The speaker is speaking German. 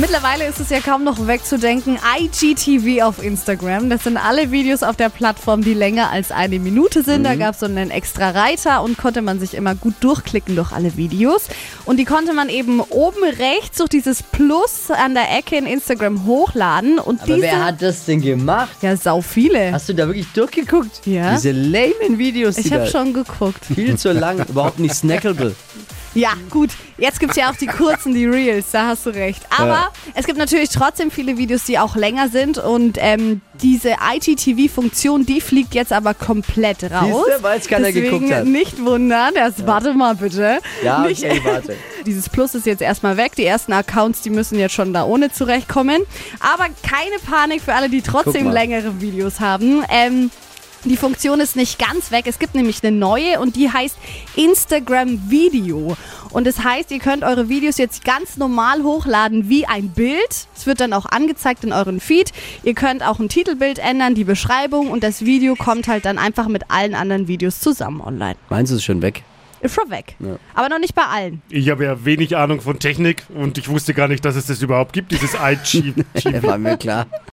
Mittlerweile ist es ja kaum noch wegzudenken. IGTV auf Instagram. Das sind alle Videos auf der Plattform, die länger als eine Minute sind. Da gab es so einen extra Reiter und konnte man sich immer gut durchklicken durch alle Videos. Und die konnte man eben oben rechts durch dieses Plus an der Ecke in Instagram hochladen. Und Aber diese. wer hat das denn gemacht? ja, sau viele. Hast du da wirklich durchgeguckt? Ja. Diese lamen Videos, Ich habe schon geguckt. viel zu lang, überhaupt nicht snackable. Ja, gut. Jetzt gibt's ja auch die kurzen, die Reels, da hast du recht. Aber Ja. es gibt natürlich trotzdem viele Videos, die auch länger sind. Und ähm, diese IGTV-Funktion, die fliegt jetzt aber komplett raus. Siehste, weil's keiner Deswegen geguckt hat. nicht wundern. Das, Warte mal bitte. Ja, nicht, okay, warte. Dieses Plus ist jetzt erstmal weg. Die ersten Accounts, die müssen jetzt schon da ohne zurechtkommen. Aber keine Panik für alle, die trotzdem längere Videos haben. Ähm, die Funktion ist nicht ganz weg. Es gibt nämlich eine neue und die heißt Instagram Video. Und das heißt, ihr könnt eure Videos jetzt ganz normal hochladen wie ein Bild. Es wird dann auch angezeigt in euren Feed. Ihr könnt auch ein Titelbild ändern, die Beschreibung und das Video kommt halt dann einfach mit allen anderen Videos zusammen online. Meinst du es ist schon weg? Ist schon weg. Aber noch nicht bei allen. Ich habe ja wenig Ahnung von Technik und ich wusste gar nicht, dass es das überhaupt gibt, dieses IG. War mir klar.